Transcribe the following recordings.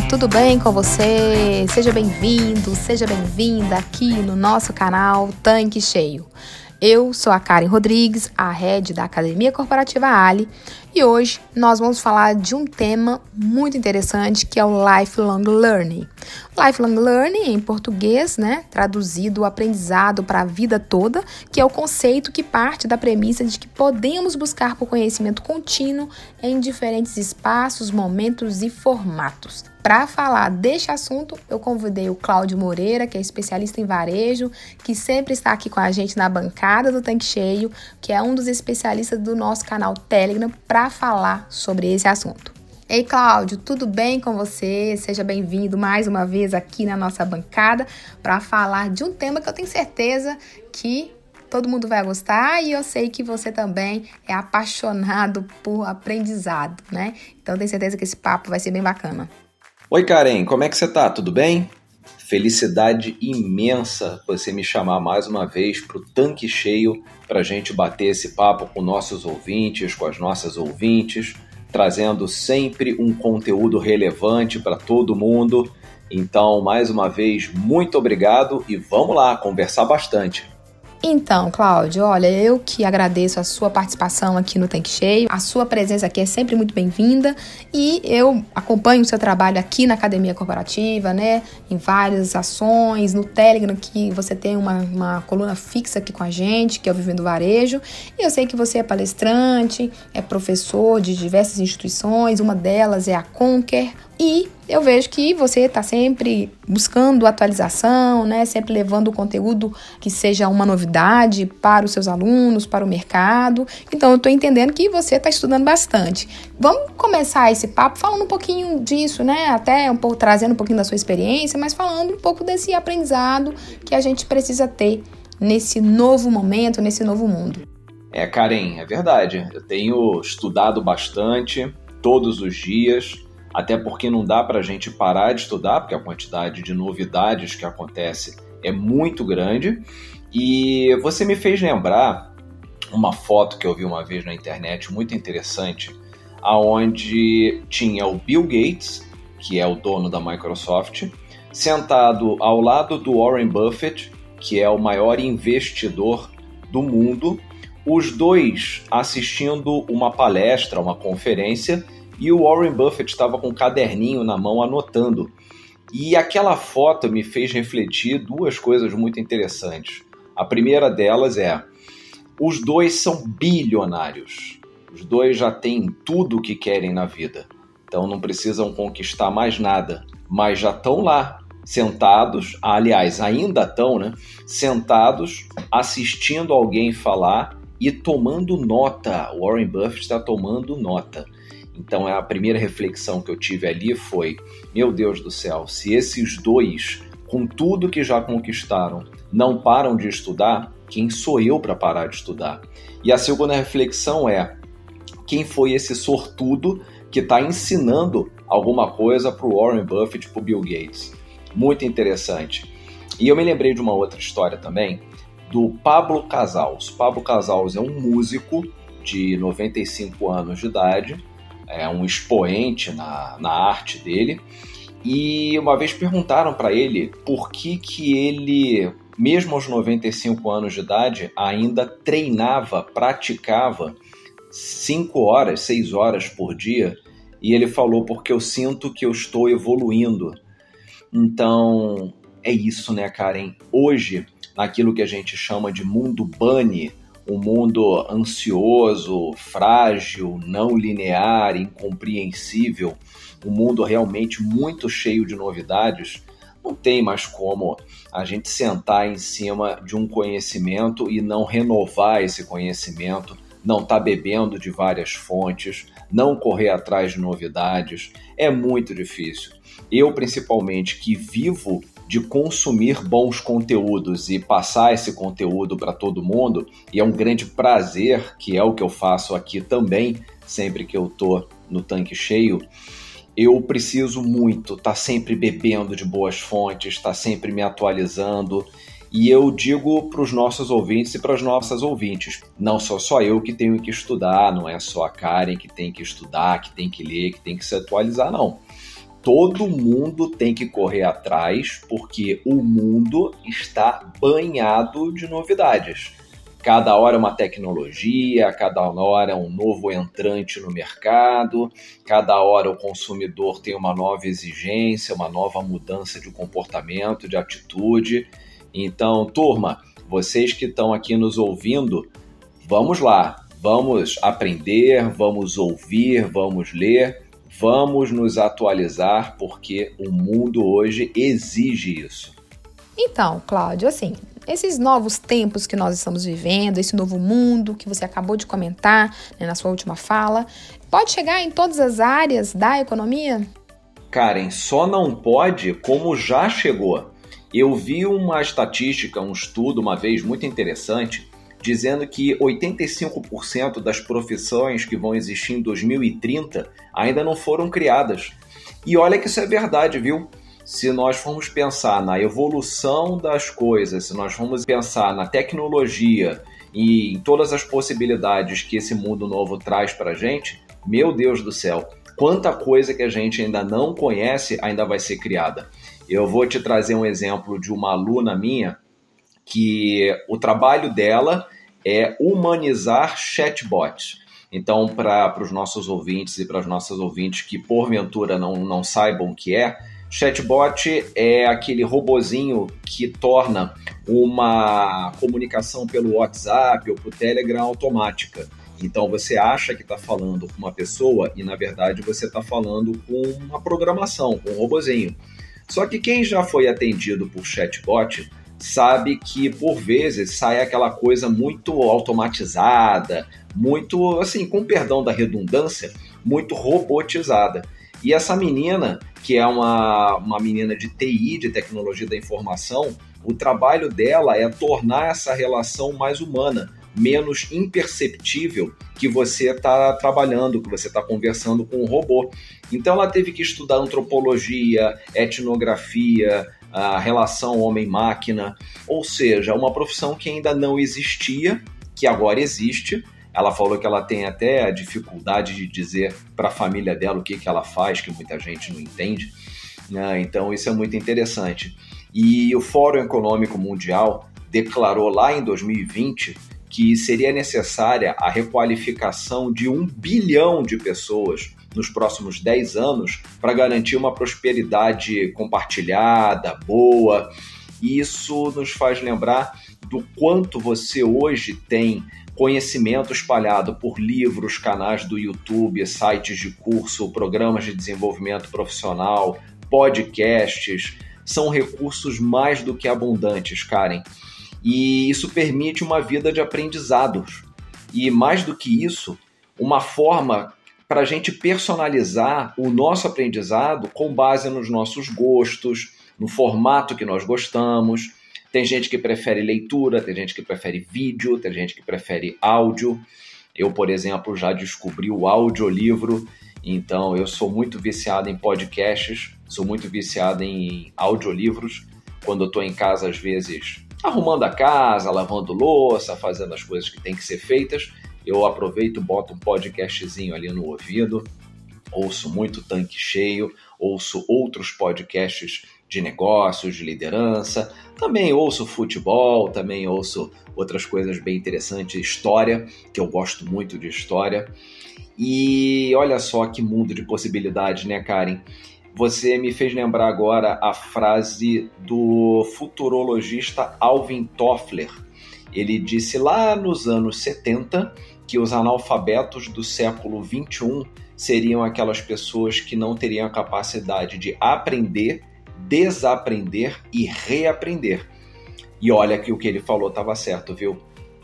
tudo bem com você? Seja bem-vindo, seja bem-vinda aqui no nosso canal Tanque Cheio. Eu sou a Karen Rodrigues, a head da Academia Corporativa Ali, e hoje nós vamos falar de um tema muito interessante que é o lifelong learning. Lifelong learning em português, né, traduzido aprendizado para a vida toda, que é o conceito que parte da premissa de que podemos buscar por conhecimento contínuo em diferentes espaços, momentos e formatos. Para falar deste assunto, eu convidei o Cláudio Moreira, que é especialista em varejo, que sempre está aqui com a gente na bancada do Tanque Cheio, que é um dos especialistas do nosso canal Telegram, para falar sobre esse assunto. Ei, Cláudio, tudo bem com você? Seja bem-vindo mais uma vez aqui na nossa bancada para falar de um tema que eu tenho certeza que todo mundo vai gostar e eu sei que você também é apaixonado por aprendizado, né? Então tenho certeza que esse papo vai ser bem bacana. Oi, Karen, como é que você tá? Tudo bem? Felicidade imensa você me chamar mais uma vez para o tanque cheio para a gente bater esse papo com nossos ouvintes, com as nossas ouvintes, trazendo sempre um conteúdo relevante para todo mundo. Então, mais uma vez, muito obrigado e vamos lá conversar bastante. Então, Cláudio, olha, eu que agradeço a sua participação aqui no Tanque Cheio. A sua presença aqui é sempre muito bem-vinda e eu acompanho o seu trabalho aqui na Academia Corporativa, né? Em várias ações, no Telegram, que você tem uma, uma coluna fixa aqui com a gente, que é o Vivendo Varejo. E eu sei que você é palestrante, é professor de diversas instituições, uma delas é a Conquer, e eu vejo que você está sempre buscando atualização, né? Sempre levando o conteúdo que seja uma novidade para os seus alunos, para o mercado. Então eu estou entendendo que você está estudando bastante. Vamos começar esse papo falando um pouquinho disso, né? Até um pouco trazendo um pouquinho da sua experiência, mas falando um pouco desse aprendizado que a gente precisa ter nesse novo momento, nesse novo mundo. É, Karen, é verdade. Eu tenho estudado bastante todos os dias até porque não dá para a gente parar de estudar, porque a quantidade de novidades que acontece é muito grande. E você me fez lembrar uma foto que eu vi uma vez na internet muito interessante, aonde tinha o Bill Gates, que é o dono da Microsoft, sentado ao lado do Warren Buffett, que é o maior investidor do mundo, os dois assistindo uma palestra, uma conferência e o Warren Buffett estava com um caderninho na mão anotando. E aquela foto me fez refletir duas coisas muito interessantes. A primeira delas é: os dois são bilionários. Os dois já têm tudo o que querem na vida. Então não precisam conquistar mais nada, mas já estão lá, sentados, aliás, ainda estão, né? Sentados, assistindo alguém falar e tomando nota. Warren Buffett está tomando nota. Então a primeira reflexão que eu tive ali foi: meu Deus do céu, se esses dois, com tudo que já conquistaram, não param de estudar, quem sou eu para parar de estudar? E a segunda reflexão é: quem foi esse sortudo que está ensinando alguma coisa para o Warren Buffett, para o Bill Gates? Muito interessante. E eu me lembrei de uma outra história também do Pablo Casals. Pablo Casals é um músico de 95 anos de idade é um expoente na, na arte dele. E uma vez perguntaram para ele por que, que ele, mesmo aos 95 anos de idade, ainda treinava, praticava 5 horas, 6 horas por dia. E ele falou: porque eu sinto que eu estou evoluindo. Então, é isso, né, Karen? Hoje, naquilo que a gente chama de mundo bunny, um mundo ansioso, frágil, não linear, incompreensível, um mundo realmente muito cheio de novidades, não tem mais como a gente sentar em cima de um conhecimento e não renovar esse conhecimento, não estar tá bebendo de várias fontes, não correr atrás de novidades. É muito difícil. Eu, principalmente, que vivo de consumir bons conteúdos e passar esse conteúdo para todo mundo, e é um grande prazer, que é o que eu faço aqui também, sempre que eu tô no tanque cheio, eu preciso muito estar tá sempre bebendo de boas fontes, estar tá sempre me atualizando. E eu digo para os nossos ouvintes e para as nossas ouvintes: não sou só eu que tenho que estudar, não é só a Karen que tem que estudar, que tem que ler, que tem que se atualizar, não todo mundo tem que correr atrás, porque o mundo está banhado de novidades. Cada hora uma tecnologia, cada hora um novo entrante no mercado, cada hora o consumidor tem uma nova exigência, uma nova mudança de comportamento, de atitude. Então, turma, vocês que estão aqui nos ouvindo, vamos lá, vamos aprender, vamos ouvir, vamos ler Vamos nos atualizar porque o mundo hoje exige isso. Então, Cláudio, assim, esses novos tempos que nós estamos vivendo, esse novo mundo que você acabou de comentar né, na sua última fala, pode chegar em todas as áreas da economia? Karen, só não pode como já chegou. Eu vi uma estatística, um estudo uma vez muito interessante, dizendo que 85% das profissões que vão existir em 2030 ainda não foram criadas. E olha que isso é verdade, viu? Se nós formos pensar na evolução das coisas, se nós formos pensar na tecnologia e em todas as possibilidades que esse mundo novo traz para a gente, meu Deus do céu, quanta coisa que a gente ainda não conhece ainda vai ser criada. Eu vou te trazer um exemplo de uma aluna minha que o trabalho dela é humanizar chatbots. Então, para os nossos ouvintes e para as nossas ouvintes que porventura não, não saibam o que é, chatbot é aquele robozinho que torna uma comunicação pelo WhatsApp ou pelo Telegram automática. Então você acha que está falando com uma pessoa e na verdade você está falando com uma programação, com um robozinho. Só que quem já foi atendido por chatbot sabe que por vezes sai aquela coisa muito automatizada, muito, assim, com perdão da redundância, muito robotizada. E essa menina, que é uma, uma menina de TI, de tecnologia da informação, o trabalho dela é tornar essa relação mais humana, menos imperceptível que você está trabalhando, que você está conversando com um robô. Então ela teve que estudar antropologia, etnografia, a relação homem-máquina, ou seja, uma profissão que ainda não existia, que agora existe. Ela falou que ela tem até a dificuldade de dizer para a família dela o que, que ela faz, que muita gente não entende. Né? Então, isso é muito interessante. E o Fórum Econômico Mundial declarou lá em 2020 que seria necessária a requalificação de um bilhão de pessoas nos próximos 10 anos para garantir uma prosperidade compartilhada, boa. E isso nos faz lembrar do quanto você hoje tem conhecimento espalhado por livros, canais do YouTube, sites de curso, programas de desenvolvimento profissional, podcasts. São recursos mais do que abundantes, Karen. E isso permite uma vida de aprendizados. E mais do que isso, uma forma para a gente personalizar o nosso aprendizado com base nos nossos gostos, no formato que nós gostamos. Tem gente que prefere leitura, tem gente que prefere vídeo, tem gente que prefere áudio. Eu, por exemplo, já descobri o audiolivro, então eu sou muito viciado em podcasts, sou muito viciado em audiolivros. Quando eu estou em casa, às vezes, arrumando a casa, lavando louça, fazendo as coisas que têm que ser feitas, eu aproveito, boto um podcastzinho ali no ouvido, ouço muito tanque cheio, ouço outros podcasts de negócios, de liderança, também ouço futebol, também ouço outras coisas bem interessantes, história, que eu gosto muito de história. E olha só que mundo de possibilidades, né, Karen? Você me fez lembrar agora a frase do futurologista Alvin Toffler. Ele disse lá nos anos 70 que os analfabetos do século 21 seriam aquelas pessoas que não teriam a capacidade de aprender, desaprender e reaprender. E olha que o que ele falou estava certo, viu?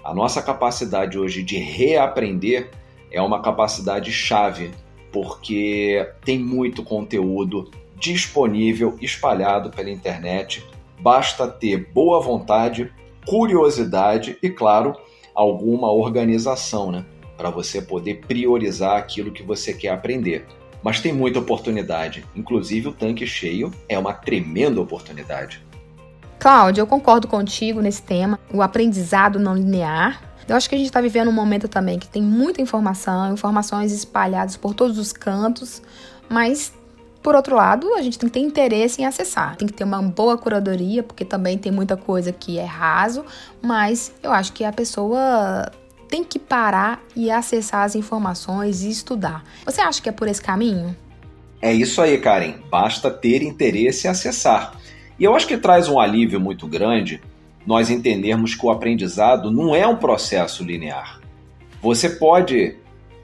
A nossa capacidade hoje de reaprender é uma capacidade chave, porque tem muito conteúdo disponível, espalhado pela internet. Basta ter boa vontade, curiosidade e, claro, alguma organização, né? Para você poder priorizar aquilo que você quer aprender. Mas tem muita oportunidade, inclusive o tanque cheio é uma tremenda oportunidade. Cláudia, eu concordo contigo nesse tema, o aprendizado não linear. Eu acho que a gente está vivendo um momento também que tem muita informação, informações espalhadas por todos os cantos, mas por outro lado, a gente tem que ter interesse em acessar. Tem que ter uma boa curadoria, porque também tem muita coisa que é raso, mas eu acho que a pessoa tem que parar e acessar as informações e estudar. Você acha que é por esse caminho? É isso aí, Karen. Basta ter interesse e acessar. E eu acho que traz um alívio muito grande nós entendermos que o aprendizado não é um processo linear. Você pode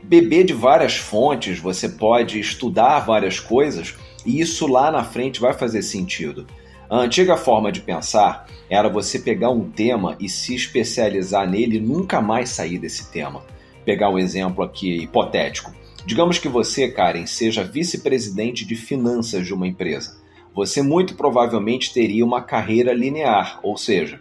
beber de várias fontes, você pode estudar várias coisas e isso lá na frente vai fazer sentido. A antiga forma de pensar era você pegar um tema e se especializar nele e nunca mais sair desse tema. Pegar um exemplo aqui hipotético. Digamos que você, Karen, seja vice-presidente de finanças de uma empresa. Você muito provavelmente teria uma carreira linear, ou seja,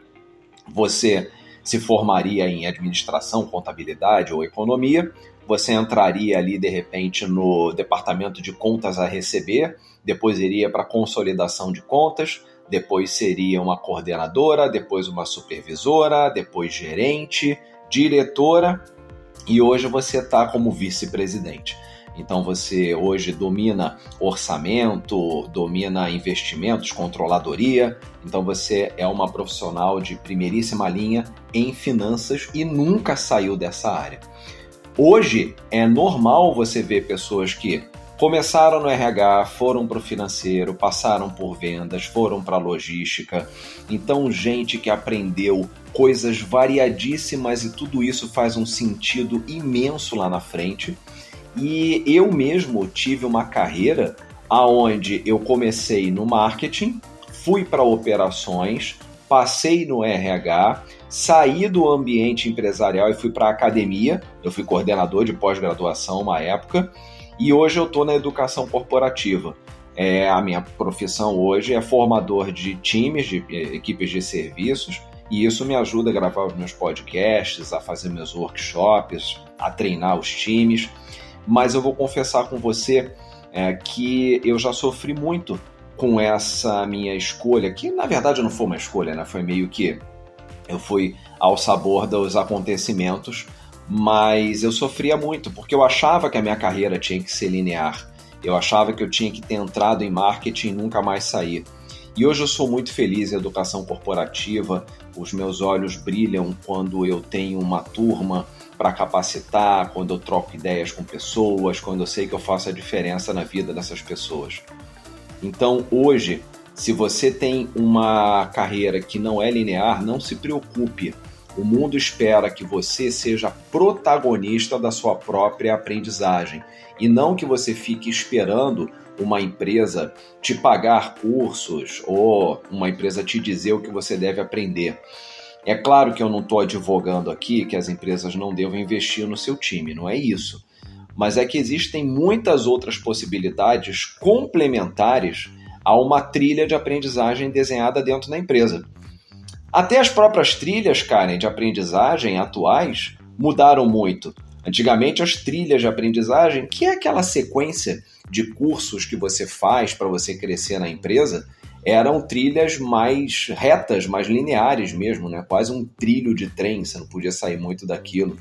você se formaria em administração, contabilidade ou economia, você entraria ali de repente no departamento de contas a receber, depois iria para consolidação de contas, depois seria uma coordenadora, depois uma supervisora, depois gerente, diretora e hoje você está como vice-presidente. Então você hoje domina orçamento, domina investimentos, controladoria. Então você é uma profissional de primeiríssima linha em finanças e nunca saiu dessa área. Hoje é normal você ver pessoas que começaram no RH, foram para o financeiro, passaram por vendas, foram para logística. Então, gente que aprendeu coisas variadíssimas e tudo isso faz um sentido imenso lá na frente. E eu mesmo tive uma carreira aonde eu comecei no marketing, fui para operações, passei no RH, saí do ambiente empresarial e fui para a academia. Eu fui coordenador de pós-graduação uma época e hoje eu estou na educação corporativa. É, a minha profissão hoje é formador de times, de eh, equipes de serviços, e isso me ajuda a gravar os meus podcasts, a fazer meus workshops, a treinar os times. Mas eu vou confessar com você é, que eu já sofri muito com essa minha escolha, que na verdade não foi uma escolha, né? Foi meio que eu fui ao sabor dos acontecimentos, mas eu sofria muito porque eu achava que a minha carreira tinha que ser linear. Eu achava que eu tinha que ter entrado em marketing e nunca mais sair. E hoje eu sou muito feliz em educação corporativa, os meus olhos brilham quando eu tenho uma turma para capacitar, quando eu troco ideias com pessoas, quando eu sei que eu faço a diferença na vida dessas pessoas. Então, hoje, se você tem uma carreira que não é linear, não se preocupe. O mundo espera que você seja protagonista da sua própria aprendizagem e não que você fique esperando uma empresa te pagar cursos ou uma empresa te dizer o que você deve aprender. É claro que eu não estou advogando aqui que as empresas não devam investir no seu time, não é isso mas é que existem muitas outras possibilidades complementares a uma trilha de aprendizagem desenhada dentro da empresa. Até as próprias trilhas, Karen, de aprendizagem atuais mudaram muito. Antigamente, as trilhas de aprendizagem, que é aquela sequência de cursos que você faz para você crescer na empresa, eram trilhas mais retas, mais lineares mesmo, né? quase um trilho de trem, você não podia sair muito daquilo.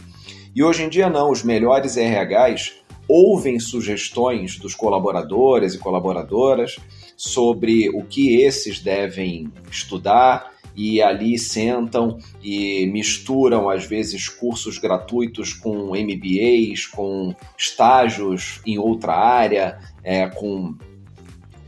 E hoje em dia não, os melhores RHs ouvem sugestões dos colaboradores e colaboradoras sobre o que esses devem estudar e ali sentam e misturam às vezes cursos gratuitos com MBAs, com estágios em outra área, é, com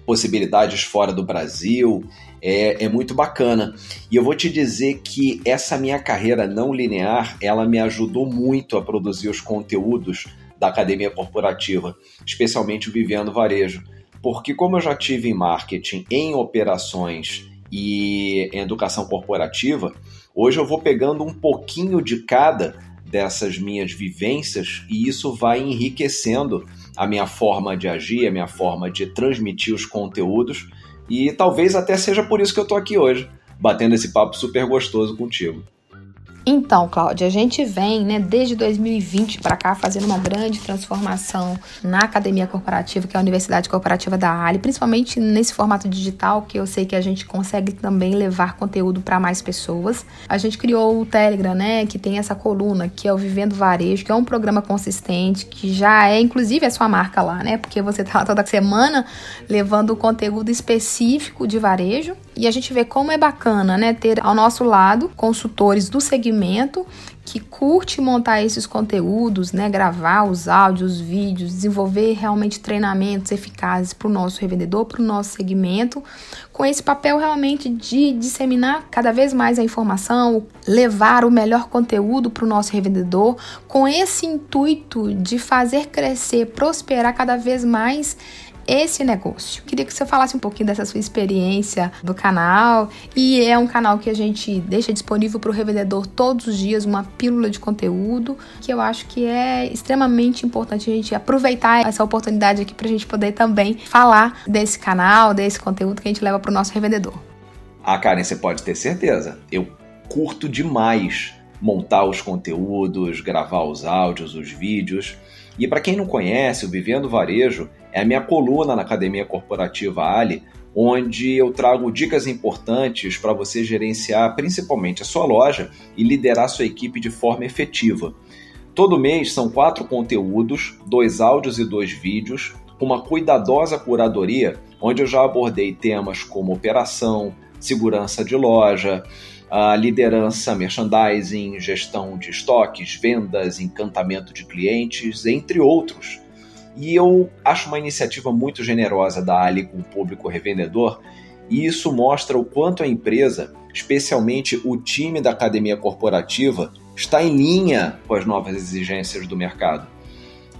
possibilidades fora do Brasil é, é muito bacana. E eu vou te dizer que essa minha carreira não linear, ela me ajudou muito a produzir os conteúdos da academia corporativa, especialmente o Vivendo Varejo. Porque como eu já tive em marketing, em operações e em educação corporativa, Hoje eu vou pegando um pouquinho de cada dessas minhas vivências e isso vai enriquecendo a minha forma de agir, a minha forma de transmitir os conteúdos e talvez até seja por isso que eu tô aqui hoje, batendo esse papo super gostoso contigo. Então, Cláudia, a gente vem, né, desde 2020 para cá fazendo uma grande transformação na academia corporativa, que é a Universidade Corporativa da Ali, principalmente nesse formato digital, que eu sei que a gente consegue também levar conteúdo para mais pessoas. A gente criou o Telegram, né, que tem essa coluna, que é o Vivendo Varejo, que é um programa consistente, que já é inclusive a sua marca lá, né? Porque você tá toda semana levando conteúdo específico de varejo. E a gente vê como é bacana, né, ter ao nosso lado consultores do segmento que curte montar esses conteúdos, né, gravar os áudios, os vídeos, desenvolver realmente treinamentos eficazes para o nosso revendedor, para o nosso segmento, com esse papel realmente de disseminar cada vez mais a informação, levar o melhor conteúdo para o nosso revendedor, com esse intuito de fazer crescer, prosperar cada vez mais esse negócio. Queria que você falasse um pouquinho dessa sua experiência do canal. E é um canal que a gente deixa disponível para o revendedor todos os dias, uma pílula de conteúdo, que eu acho que é extremamente importante a gente aproveitar essa oportunidade aqui para a gente poder também falar desse canal, desse conteúdo que a gente leva para o nosso revendedor. Ah, Karen, você pode ter certeza. Eu curto demais montar os conteúdos, gravar os áudios, os vídeos. E para quem não conhece, o Vivendo Varejo é a minha coluna na Academia Corporativa Ali, onde eu trago dicas importantes para você gerenciar principalmente a sua loja e liderar sua equipe de forma efetiva. Todo mês são quatro conteúdos, dois áudios e dois vídeos, com uma cuidadosa curadoria, onde eu já abordei temas como operação, segurança de loja, a liderança, merchandising, gestão de estoques, vendas, encantamento de clientes, entre outros. E eu acho uma iniciativa muito generosa da Ali com o público revendedor, e isso mostra o quanto a empresa, especialmente o time da academia corporativa, está em linha com as novas exigências do mercado.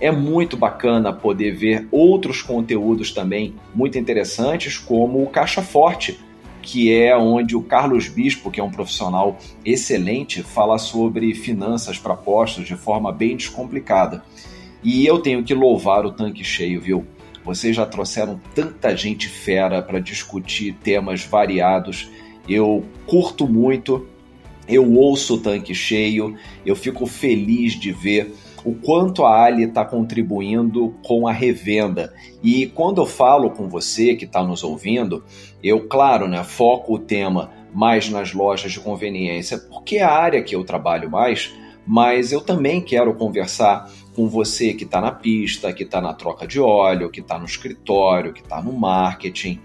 É muito bacana poder ver outros conteúdos também muito interessantes, como o Caixa Forte, que é onde o Carlos Bispo, que é um profissional excelente, fala sobre finanças para postos de forma bem descomplicada. E eu tenho que louvar o tanque cheio, viu? Vocês já trouxeram tanta gente fera para discutir temas variados. Eu curto muito, eu ouço o tanque cheio, eu fico feliz de ver o quanto a Ali está contribuindo com a revenda. E quando eu falo com você que está nos ouvindo, eu, claro, né, foco o tema mais nas lojas de conveniência, porque é a área que eu trabalho mais, mas eu também quero conversar com você que está na pista, que está na troca de óleo, que está no escritório, que está no marketing,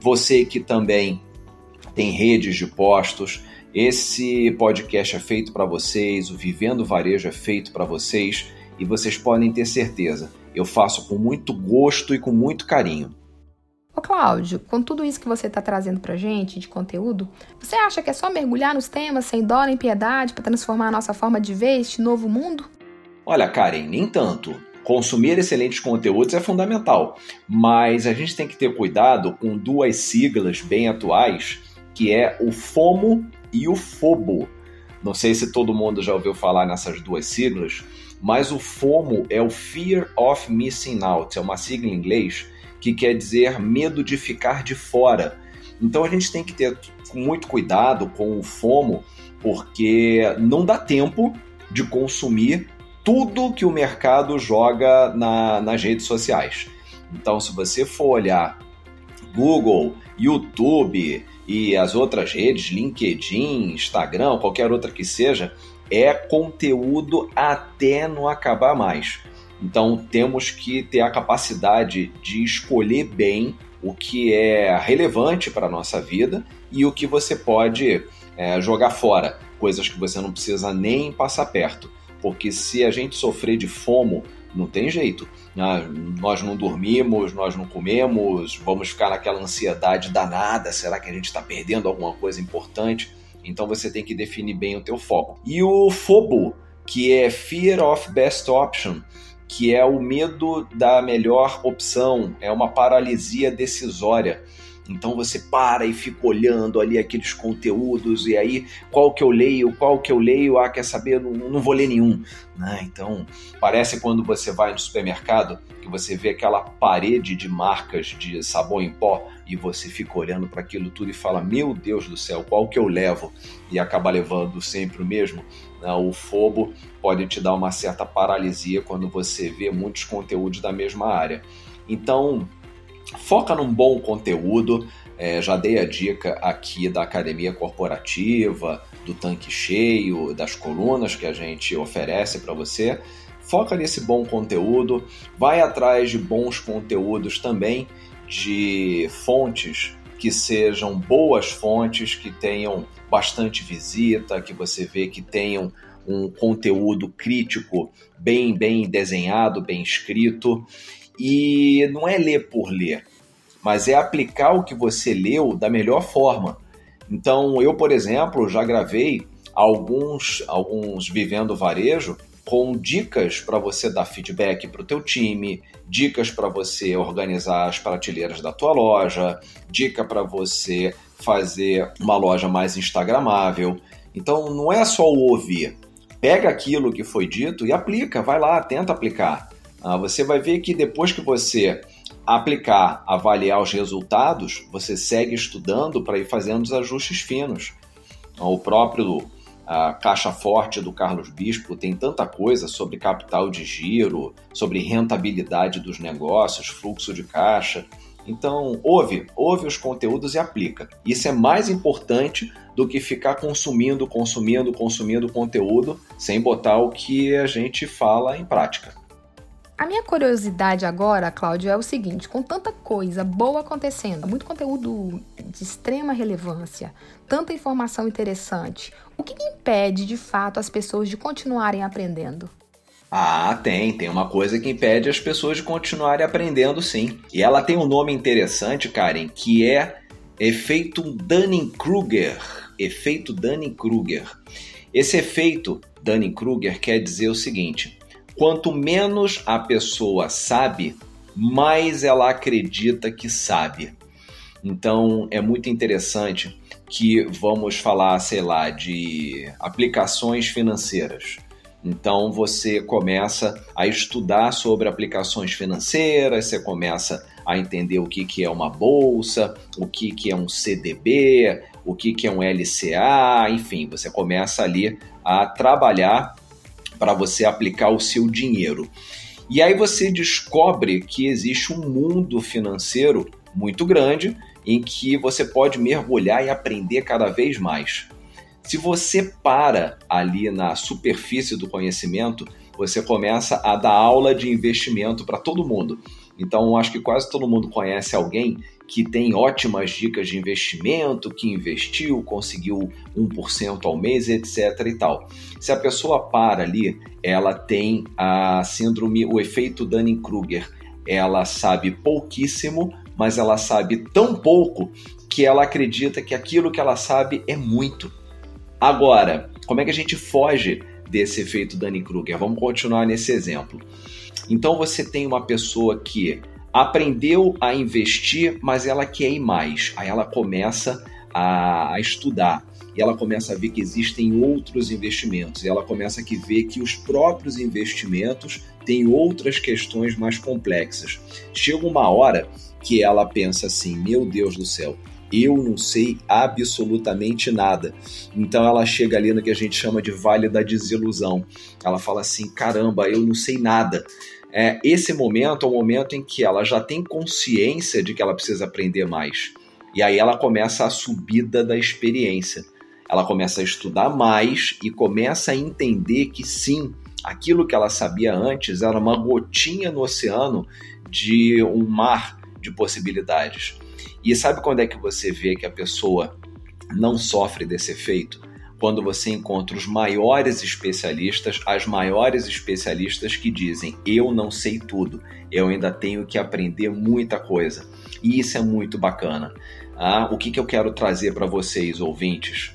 você que também tem redes de postos. Esse podcast é feito para vocês, o Vivendo Varejo é feito para vocês e vocês podem ter certeza, eu faço com muito gosto e com muito carinho. Ô Cláudio, com tudo isso que você está trazendo para gente de conteúdo, você acha que é só mergulhar nos temas sem dó nem piedade para transformar a nossa forma de ver este novo mundo? Olha, Karen, nem tanto. Consumir excelentes conteúdos é fundamental, mas a gente tem que ter cuidado com duas siglas bem atuais, que é o FOMO e o FOBO. Não sei se todo mundo já ouviu falar nessas duas siglas, mas o FOMO é o Fear of Missing Out, é uma sigla em inglês que quer dizer medo de ficar de fora. Então a gente tem que ter muito cuidado com o FOMO, porque não dá tempo de consumir tudo que o mercado joga na, nas redes sociais. Então, se você for olhar Google, YouTube e as outras redes, LinkedIn, Instagram, qualquer outra que seja, é conteúdo até não acabar mais. Então temos que ter a capacidade de escolher bem o que é relevante para a nossa vida e o que você pode é, jogar fora, coisas que você não precisa nem passar perto. Porque se a gente sofrer de fomo, não tem jeito. Ah, nós não dormimos, nós não comemos, vamos ficar naquela ansiedade danada. Será que a gente está perdendo alguma coisa importante? Então você tem que definir bem o teu foco. E o FOBO, que é Fear of Best Option, que é o medo da melhor opção, é uma paralisia decisória. Então você para e fica olhando ali aqueles conteúdos e aí qual que eu leio, qual que eu leio, ah, quer saber, não, não vou ler nenhum. Né? Então parece quando você vai no supermercado que você vê aquela parede de marcas de sabão em pó e você fica olhando para aquilo tudo e fala: Meu Deus do céu, qual que eu levo? E acaba levando sempre o mesmo. Né? O fobo pode te dar uma certa paralisia quando você vê muitos conteúdos da mesma área. Então, foca num bom conteúdo. É, já dei a dica aqui da academia corporativa, do tanque cheio, das colunas que a gente oferece para você. Foca nesse bom conteúdo, vai atrás de bons conteúdos também, de fontes que sejam boas fontes, que tenham bastante visita, que você vê que tenham um conteúdo crítico bem bem desenhado, bem escrito. E não é ler por ler, mas é aplicar o que você leu da melhor forma. Então, eu, por exemplo, já gravei alguns, alguns Vivendo Varejo com dicas para você dar feedback para o teu time, dicas para você organizar as prateleiras da tua loja, dica para você fazer uma loja mais instagramável. Então, não é só ouvir. Pega aquilo que foi dito e aplica, vai lá, tenta aplicar. Ah, você vai ver que depois que você aplicar, avaliar os resultados, você segue estudando para ir fazendo os ajustes finos. O próprio a Caixa Forte do Carlos Bispo tem tanta coisa sobre capital de giro, sobre rentabilidade dos negócios, fluxo de caixa. Então, ouve, ouve os conteúdos e aplica. Isso é mais importante do que ficar consumindo, consumindo, consumindo conteúdo sem botar o que a gente fala em prática. A minha curiosidade agora, Cláudio, é o seguinte: com tanta coisa boa acontecendo, muito conteúdo de extrema relevância, tanta informação interessante, o que impede de fato as pessoas de continuarem aprendendo? Ah, tem. Tem uma coisa que impede as pessoas de continuarem aprendendo, sim. E ela tem um nome interessante, Karen, que é efeito Dunning-Kruger. Efeito Dunning-Kruger. Esse efeito Dunning-Kruger quer dizer o seguinte: Quanto menos a pessoa sabe, mais ela acredita que sabe. Então é muito interessante que vamos falar, sei lá, de aplicações financeiras. Então você começa a estudar sobre aplicações financeiras, você começa a entender o que, que é uma bolsa, o que, que é um CDB, o que, que é um LCA, enfim, você começa ali a trabalhar para você aplicar o seu dinheiro. E aí você descobre que existe um mundo financeiro muito grande em que você pode mergulhar e aprender cada vez mais. Se você para ali na superfície do conhecimento, você começa a dar aula de investimento para todo mundo. Então, acho que quase todo mundo conhece alguém que tem ótimas dicas de investimento, que investiu, conseguiu 1% ao mês, etc e tal. Se a pessoa para ali, ela tem a síndrome, o efeito Dunning-Kruger. Ela sabe pouquíssimo, mas ela sabe tão pouco que ela acredita que aquilo que ela sabe é muito. Agora, como é que a gente foge desse efeito Dunning-Kruger? Vamos continuar nesse exemplo. Então você tem uma pessoa que aprendeu a investir, mas ela quer ir mais. Aí ela começa a, a estudar e ela começa a ver que existem outros investimentos. E ela começa a ver que os próprios investimentos têm outras questões mais complexas. Chega uma hora que ela pensa assim: meu Deus do céu, eu não sei absolutamente nada. Então ela chega ali no que a gente chama de vale da desilusão. Ela fala assim: caramba, eu não sei nada. É, esse momento é o momento em que ela já tem consciência de que ela precisa aprender mais. E aí ela começa a subida da experiência. Ela começa a estudar mais e começa a entender que sim, aquilo que ela sabia antes era uma gotinha no oceano de um mar de possibilidades. E sabe quando é que você vê que a pessoa não sofre desse efeito? Quando você encontra os maiores especialistas, as maiores especialistas que dizem: Eu não sei tudo, eu ainda tenho que aprender muita coisa. E isso é muito bacana. Ah, o que, que eu quero trazer para vocês, ouvintes?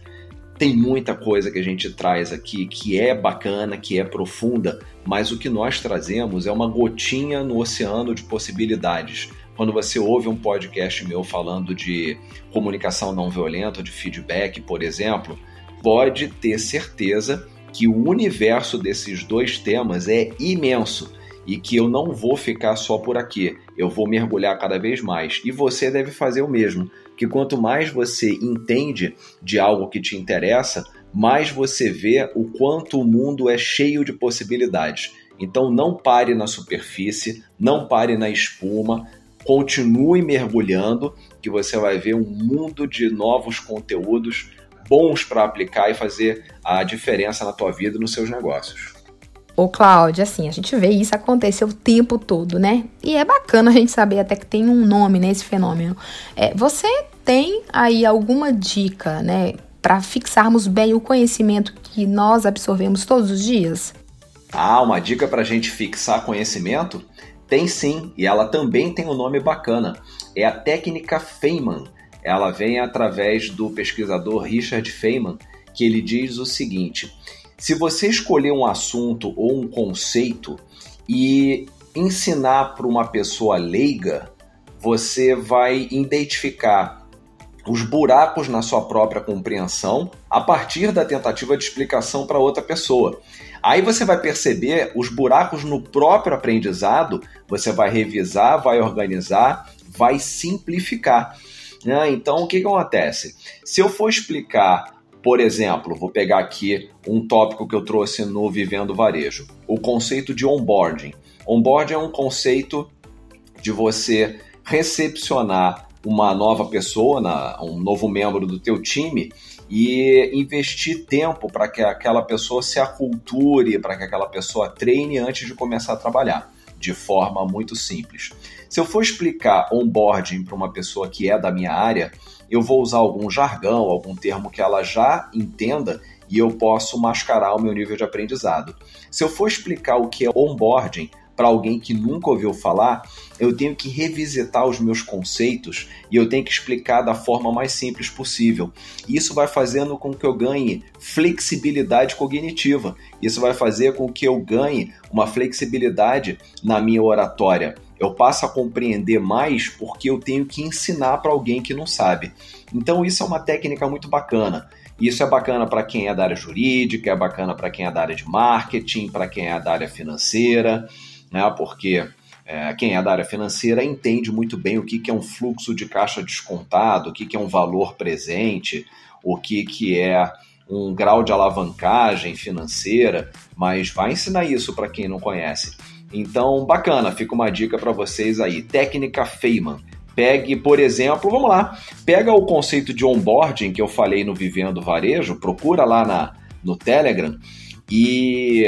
Tem muita coisa que a gente traz aqui que é bacana, que é profunda, mas o que nós trazemos é uma gotinha no oceano de possibilidades quando você ouve um podcast meu falando de comunicação não violenta, de feedback, por exemplo, pode ter certeza que o universo desses dois temas é imenso e que eu não vou ficar só por aqui, eu vou mergulhar cada vez mais. E você deve fazer o mesmo, que quanto mais você entende de algo que te interessa, mais você vê o quanto o mundo é cheio de possibilidades. Então não pare na superfície, não pare na espuma, continue mergulhando, que você vai ver um mundo de novos conteúdos bons para aplicar e fazer a diferença na tua vida e nos seus negócios. Ô, Cláudia, assim, a gente vê isso acontecer o tempo todo, né? E é bacana a gente saber até que tem um nome nesse fenômeno. É, você tem aí alguma dica, né, para fixarmos bem o conhecimento que nós absorvemos todos os dias? Ah, uma dica para a gente fixar conhecimento? Tem sim, e ela também tem um nome bacana. É a técnica Feynman. Ela vem através do pesquisador Richard Feynman, que ele diz o seguinte: se você escolher um assunto ou um conceito e ensinar para uma pessoa leiga, você vai identificar os buracos na sua própria compreensão a partir da tentativa de explicação para outra pessoa. Aí você vai perceber os buracos no próprio aprendizado, você vai revisar, vai organizar, vai simplificar. Né? Então, o que, que acontece? Se eu for explicar por exemplo, vou pegar aqui um tópico que eu trouxe no Vivendo Varejo, o conceito de onboarding. Onboarding é um conceito de você recepcionar uma nova pessoa, um novo membro do teu time e investir tempo para que aquela pessoa se aculture, para que aquela pessoa treine antes de começar a trabalhar, de forma muito simples. Se eu for explicar onboarding para uma pessoa que é da minha área, eu vou usar algum jargão, algum termo que ela já entenda e eu posso mascarar o meu nível de aprendizado. Se eu for explicar o que é onboarding para alguém que nunca ouviu falar, eu tenho que revisitar os meus conceitos e eu tenho que explicar da forma mais simples possível. Isso vai fazendo com que eu ganhe flexibilidade cognitiva. Isso vai fazer com que eu ganhe uma flexibilidade na minha oratória eu passo a compreender mais porque eu tenho que ensinar para alguém que não sabe. Então isso é uma técnica muito bacana. Isso é bacana para quem é da área jurídica, é bacana para quem é da área de marketing, para quem é da área financeira, né? Porque é, quem é da área financeira entende muito bem o que, que é um fluxo de caixa descontado, o que, que é um valor presente, o que, que é um grau de alavancagem financeira, mas vai ensinar isso para quem não conhece. Então, bacana, fica uma dica para vocês aí. Técnica Feynman. Pegue, por exemplo, vamos lá, pega o conceito de onboarding que eu falei no Vivendo Varejo, procura lá na, no Telegram e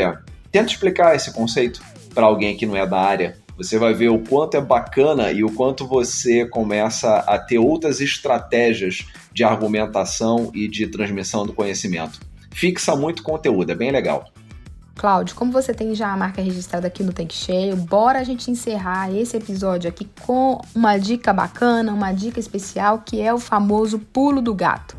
tenta explicar esse conceito para alguém que não é da área. Você vai ver o quanto é bacana e o quanto você começa a ter outras estratégias de argumentação e de transmissão do conhecimento. Fixa muito conteúdo, é bem legal. Cláudio, como você tem já a marca registrada aqui no Tanque Cheio, bora a gente encerrar esse episódio aqui com uma dica bacana, uma dica especial, que é o famoso pulo do gato.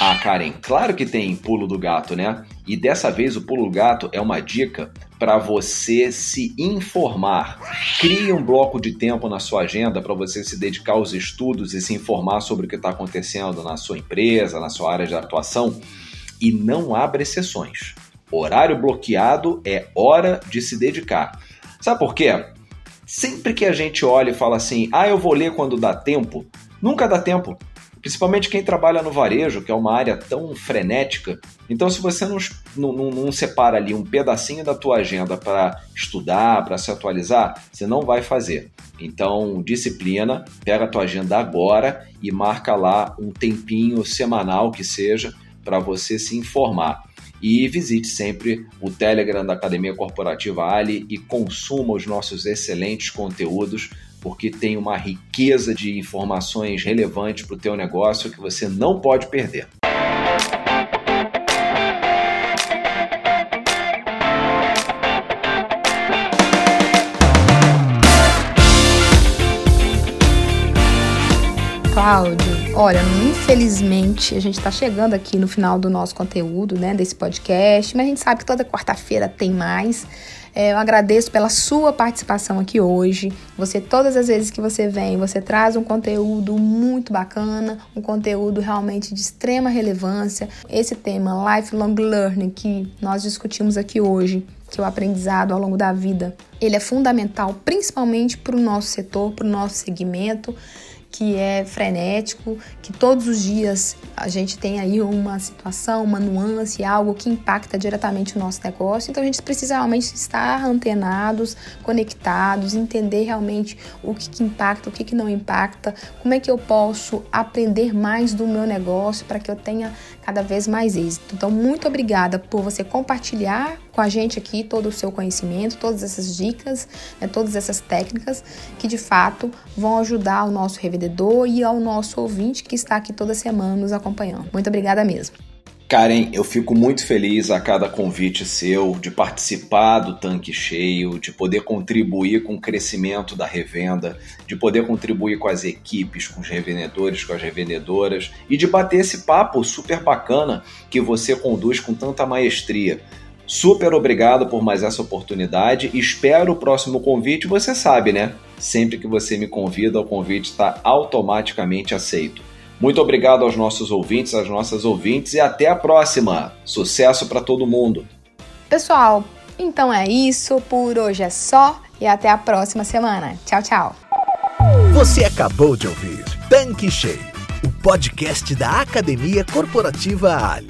Ah, Karen, claro que tem pulo do gato, né? E dessa vez o pulo do gato é uma dica para você se informar. Crie um bloco de tempo na sua agenda para você se dedicar aos estudos e se informar sobre o que está acontecendo na sua empresa, na sua área de atuação. E não abra exceções. Horário bloqueado é hora de se dedicar. Sabe por quê? Sempre que a gente olha e fala assim, ah, eu vou ler quando dá tempo, nunca dá tempo. Principalmente quem trabalha no varejo, que é uma área tão frenética. Então, se você não, não, não separa ali um pedacinho da tua agenda para estudar, para se atualizar, você não vai fazer. Então, disciplina, pega a tua agenda agora e marca lá um tempinho semanal que seja para você se informar. E visite sempre o Telegram da Academia Corporativa Ali e consuma os nossos excelentes conteúdos, porque tem uma riqueza de informações relevantes para o teu negócio que você não pode perder. Cláudio, Olha, infelizmente a gente está chegando aqui no final do nosso conteúdo, né, desse podcast, mas a gente sabe que toda quarta-feira tem mais. É, eu agradeço pela sua participação aqui hoje. Você, todas as vezes que você vem, você traz um conteúdo muito bacana, um conteúdo realmente de extrema relevância. Esse tema, Lifelong Learning, que nós discutimos aqui hoje, que é o aprendizado ao longo da vida, ele é fundamental, principalmente para o nosso setor, para o nosso segmento que é frenético, que todos os dias a gente tem aí uma situação, uma nuance, algo que impacta diretamente o nosso negócio. Então a gente precisa realmente estar antenados, conectados, entender realmente o que, que impacta, o que, que não impacta, como é que eu posso aprender mais do meu negócio para que eu tenha cada vez mais êxito. Então, muito obrigada por você compartilhar com a gente aqui todo o seu conhecimento, todas essas dicas, né, todas essas técnicas que de fato vão ajudar o nosso revendedor e ao nosso ouvinte que está aqui toda semana nos acompanhando. Muito obrigada mesmo. Karen, eu fico muito feliz a cada convite seu de participar do tanque cheio, de poder contribuir com o crescimento da revenda, de poder contribuir com as equipes, com os revendedores, com as revendedoras e de bater esse papo super bacana que você conduz com tanta maestria. Super obrigado por mais essa oportunidade. Espero o próximo convite. Você sabe, né? Sempre que você me convida, o convite está automaticamente aceito. Muito obrigado aos nossos ouvintes, às nossas ouvintes e até a próxima. Sucesso para todo mundo. Pessoal, então é isso. Por hoje é só e até a próxima semana. Tchau, tchau. Você acabou de ouvir Tanque Cheio, o podcast da Academia Corporativa Ali.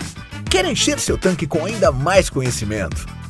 Quer encher seu tanque com ainda mais conhecimento?